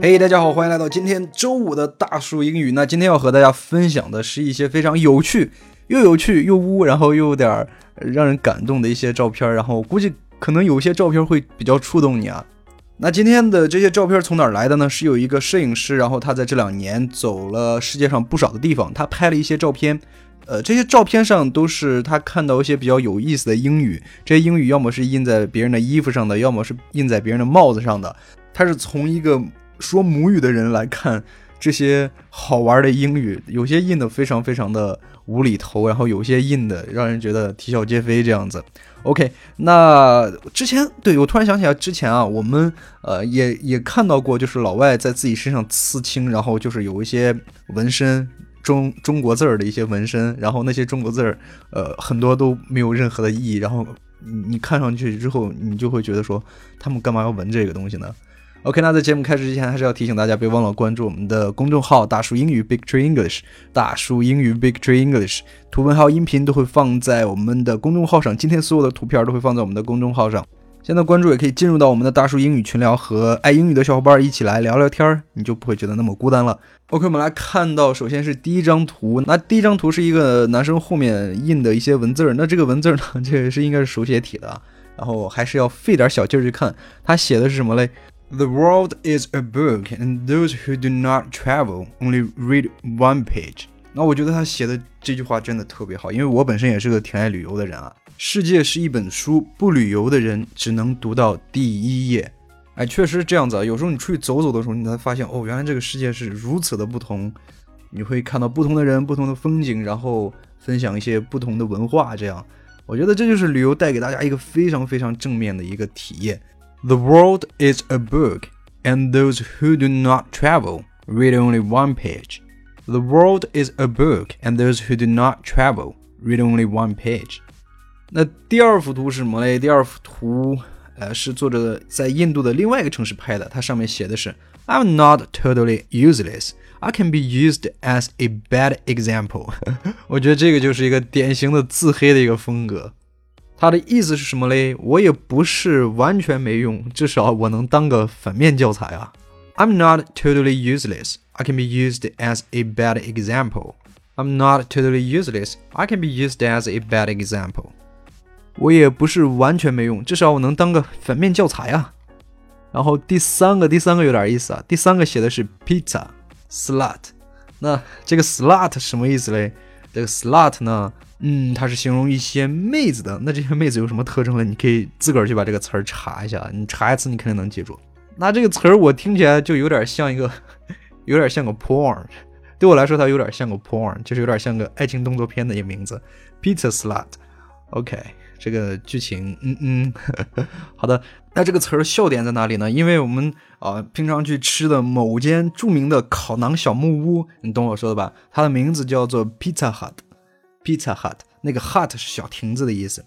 嘿，大家好，欢迎来到今天周五的大树英语。那今天要和大家分享的是一些非常有趣、又有趣又污，然后又有点让人感动的一些照片。然后估计可能有些照片会比较触动你啊。那今天的这些照片从哪儿来的呢？是有一个摄影师，然后他在这两年走了世界上不少的地方，他拍了一些照片。呃，这些照片上都是他看到一些比较有意思的英语，这些英语要么是印在别人的衣服上的，要么是印在别人的帽子上的。他是从一个说母语的人来看这些好玩的英语，有些印的非常非常的无厘头，然后有些印的让人觉得啼笑皆非这样子。OK，那之前对我突然想起来，之前啊，我们呃也也看到过，就是老外在自己身上刺青，然后就是有一些纹身，中中国字儿的一些纹身，然后那些中国字儿，呃，很多都没有任何的意义，然后你你看上去之后，你就会觉得说，他们干嘛要纹这个东西呢？OK，那在节目开始之前，还是要提醒大家，别忘了关注我们的公众号“大树英语 Big Tree English”。大树英语 Big Tree English，图文还有音频都会放在我们的公众号上。今天所有的图片都会放在我们的公众号上。现在关注也可以进入到我们的大叔英语群聊，和爱英语的小伙伴一起来聊聊天儿，你就不会觉得那么孤单了。OK，我们来看到，首先是第一张图。那第一张图是一个男生后面印的一些文字儿。那这个文字儿呢，这个是应该是手写体的，然后还是要费点小劲儿去看。他写的是什么嘞？The world is a book, and those who do not travel only read one page。那我觉得他写的这句话真的特别好，因为我本身也是个挺爱旅游的人啊。世界是一本书，不旅游的人只能读到第一页。哎，确实是这样子啊。有时候你出去走走的时候，你才发现哦，原来这个世界是如此的不同。你会看到不同的人、不同的风景，然后分享一些不同的文化。这样，我觉得这就是旅游带给大家一个非常非常正面的一个体验。The world is a book, and those who do not travel read only one page. The world is a book, and those who do not travel read only one page. 那第二幅图是什么嘞？第二幅图，呃，是作者在印度的另外一个城市拍的。它上面写的是：“I'm not totally useless. I can be used as a bad example.” 我觉得这个就是一个典型的自黑的一个风格。他的意思是什么嘞？我也不是完全没用，至少我能当个反面教材啊。I'm not totally useless. I can be used as a bad example. I'm not totally useless. I can be used as a bad example. 我也不是完全没用，至少我能当个反面教材啊。然后第三个，第三个有点意思啊。第三个写的是 pizza slut。那这个 slut 什么意思嘞？这个 slut 呢？嗯，它是形容一些妹子的。那这些妹子有什么特征呢？你可以自个儿去把这个词儿查一下。你查一次，你肯定能记住。那这个词儿我听起来就有点像一个，有点像个 porn。对我来说，它有点像个 porn，就是有点像个爱情动作片的一个名字，pizza slut。OK，这个剧情，嗯嗯，好的。那这个词儿笑点在哪里呢？因为我们啊，平常去吃的某间著名的烤馕小木屋，你懂我说的吧？它的名字叫做 Pizza Hut。Pizza Hut，那个 Hut 是小亭子的意思。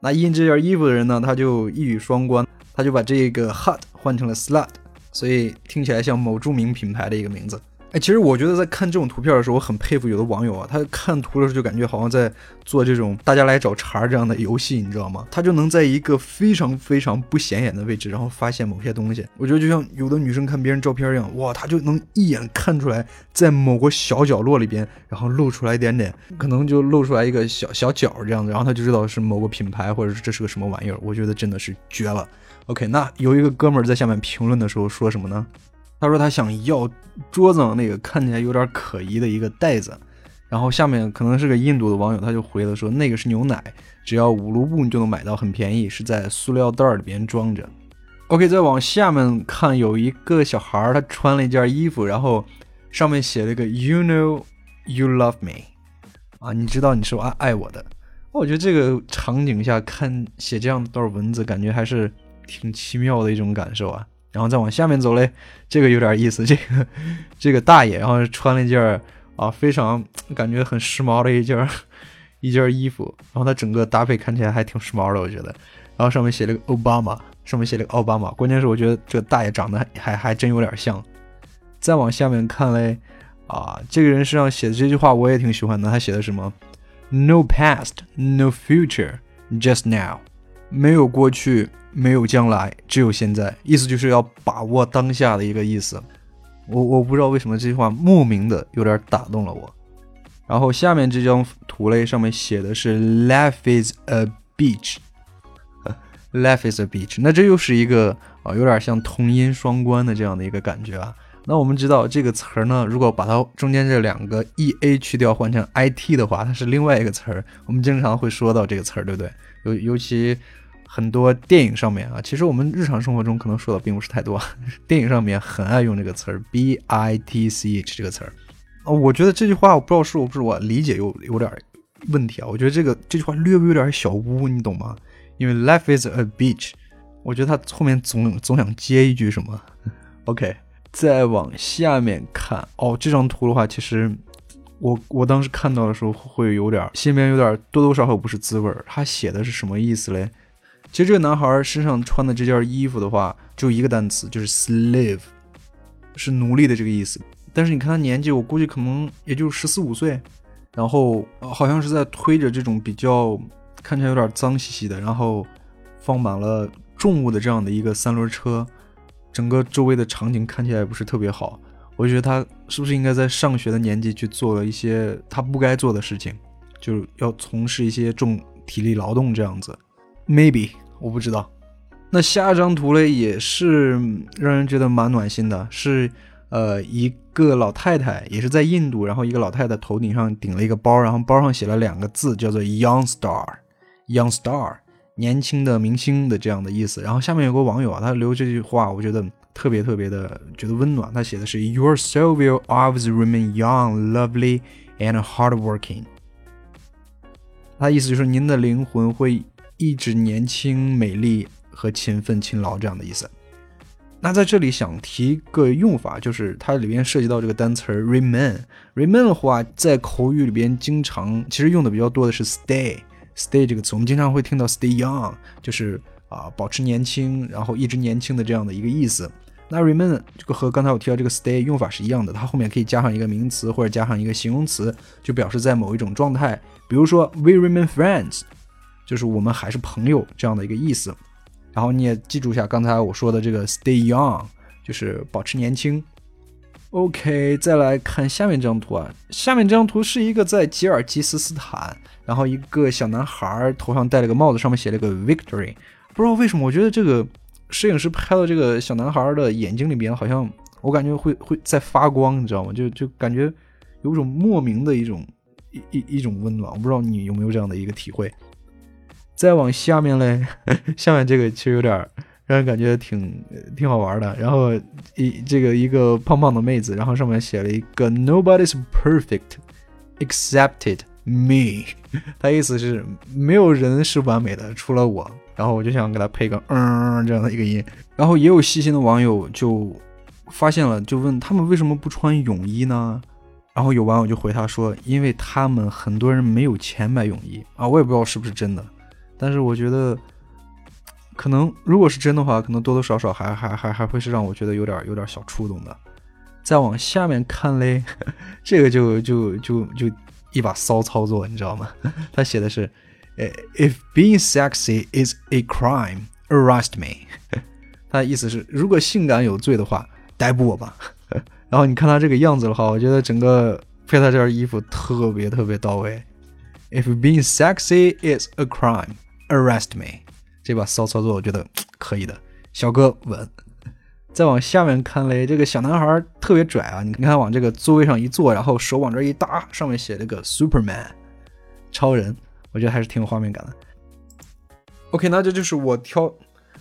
那印这件衣服的人呢，他就一语双关，他就把这个 Hut 换成了 Slut，所以听起来像某著名品牌的一个名字。哎，其实我觉得在看这种图片的时候，我很佩服有的网友啊，他看图的时候就感觉好像在做这种大家来找茬这样的游戏，你知道吗？他就能在一个非常非常不显眼的位置，然后发现某些东西。我觉得就像有的女生看别人照片一样，哇，她就能一眼看出来，在某个小角落里边，然后露出来一点点，可能就露出来一个小小角这样子，然后她就知道是某个品牌，或者是这是个什么玩意儿。我觉得真的是绝了。OK，那有一个哥们儿在下面评论的时候说什么呢？他说他想要桌子上那个看起来有点可疑的一个袋子，然后下面可能是个印度的网友，他就回了说那个是牛奶，只要五卢布你就能买到，很便宜，是在塑料袋里边装着。OK，再往下面看，有一个小孩儿，他穿了一件衣服，然后上面写了一个 You know you love me，啊，你知道你是爱爱我的。我觉得这个场景下看写这样段文字，感觉还是挺奇妙的一种感受啊。然后再往下面走嘞，这个有点意思。这个这个大爷，然后穿了一件啊非常感觉很时髦的一件 一件衣服，然后他整个搭配看起来还挺时髦的，我觉得。然后上面写了个奥巴马，上面写了个奥巴马。关键是我觉得这个大爷长得还还真有点像。再往下面看嘞，啊，这个人身上写的这句话我也挺喜欢的。他写的什么？No past, no future, just now. 没有过去，没有将来，只有现在，意思就是要把握当下的一个意思。我我不知道为什么这句话莫名的有点打动了我。然后下面这张图嘞，上面写的是 “Life is a beach”，“Life is a beach”，那这又是一个啊，有点像同音双关的这样的一个感觉啊。那我们知道这个词儿呢，如果把它中间这两个 e a 去掉，换成 i t 的话，它是另外一个词儿。我们经常会说到这个词儿，对不对？尤尤其很多电影上面啊，其实我们日常生活中可能说的并不是太多，电影上面很爱用这个词儿 b i t c h 这个词儿。哦，我觉得这句话我不知道是不是我理解有有点问题啊？我觉得这个这句话略微有点小污，你懂吗？因为 life is a beach，我觉得它后面总总想接一句什么。OK。再往下面看哦，这张图的话，其实我我当时看到的时候会有点心里面有点多多少少不是滋味儿。他写的是什么意思嘞？其实这个男孩身上穿的这件衣服的话，就一个单词，就是 slave，是奴隶的这个意思。但是你看他年纪，我估计可能也就十四五岁，然后好像是在推着这种比较看起来有点脏兮兮的，然后放满了重物的这样的一个三轮车。整个周围的场景看起来不是特别好，我觉得他是不是应该在上学的年纪去做了一些他不该做的事情，就是要从事一些重体力劳动这样子？Maybe 我不知道。那下一张图嘞也是让人觉得蛮暖心的，是呃一个老太太，也是在印度，然后一个老太太头顶上顶了一个包，然后包上写了两个字，叫做 Young Star，Young Star。年轻的明星的这样的意思，然后下面有个网友啊，他留这句话，我觉得特别特别的觉得温暖。他写的是 Your soul will always remain young, lovely and hardworking。他意思就是您的灵魂会一直年轻、美丽和勤奋勤劳这样的意思。那在这里想提个用法，就是它里边涉及到这个单词 remain。remain 的话，在口语里边经常其实用的比较多的是 stay。Stay 这个词，我们经常会听到 stay young，就是啊保持年轻，然后一直年轻的这样的一个意思。那 remain 这个和刚才我提到这个 stay 用法是一样的，它后面可以加上一个名词或者加上一个形容词，就表示在某一种状态。比如说 we remain friends，就是我们还是朋友这样的一个意思。然后你也记住一下刚才我说的这个 stay young，就是保持年轻。OK，再来看下面这张图啊，下面这张图是一个在吉尔吉斯斯坦。然后一个小男孩头上戴了个帽子，上面写了个 Victory。不知道为什么，我觉得这个摄影师拍到这个小男孩的眼睛里边，好像我感觉会会在发光，你知道吗？就就感觉有种莫名的一种一一一种温暖。我不知道你有没有这样的一个体会。再往下面嘞，下面这个其实有点让人感觉挺挺好玩的。然后一这个一个胖胖的妹子，然后上面写了一个 Nobody's perfect excepted。Me，他意思是没有人是完美的，除了我。然后我就想给他配个嗯这样的一个音。然后也有细心的网友就发现了，就问他们为什么不穿泳衣呢？然后有网友就回他说，因为他们很多人没有钱买泳衣啊。我也不知道是不是真的，但是我觉得可能如果是真的话，可能多多少少还还还还会是让我觉得有点有点小触动的。再往下面看嘞，这个就就就就。一把骚操作，你知道吗？他写的是，If being sexy is a crime, arrest me。他的意思是，如果性感有罪的话，逮捕我吧。然后你看他这个样子的话，我觉得整个配他这件衣服特别特别到位。If being sexy is a crime, arrest me。这把骚操作，我觉得可以的，小哥稳。再往下面看嘞，这个小男孩特别拽啊！你看，往这个座位上一坐，然后手往这一搭，上面写了个 Superman，超人，我觉得还是挺有画面感的。OK，那这就是我挑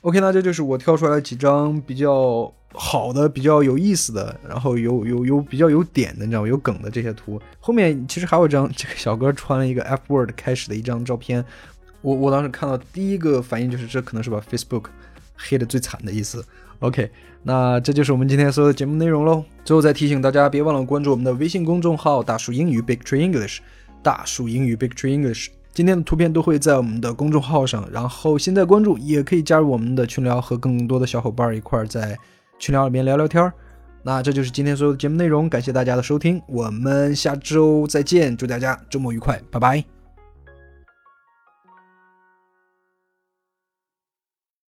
，OK，那这就是我挑出来几张比较好的、比较有意思的，然后有有有比较有点的，你知道吗？有梗的这些图。后面其实还有一张，这个小哥穿了一个 F word 开始的一张照片。我我当时看到第一个反应就是，这可能是把 Facebook 黑的最惨的意思。OK，那这就是我们今天所有的节目内容喽。最后再提醒大家，别忘了关注我们的微信公众号“大树英语 Big Tree English”，大树英语 Big Tree English。今天的图片都会在我们的公众号上，然后现在关注也可以加入我们的群聊，和更多的小伙伴一块儿在群聊里面聊聊天儿。那这就是今天所有的节目内容，感谢大家的收听，我们下周再见，祝大家周末愉快，拜拜。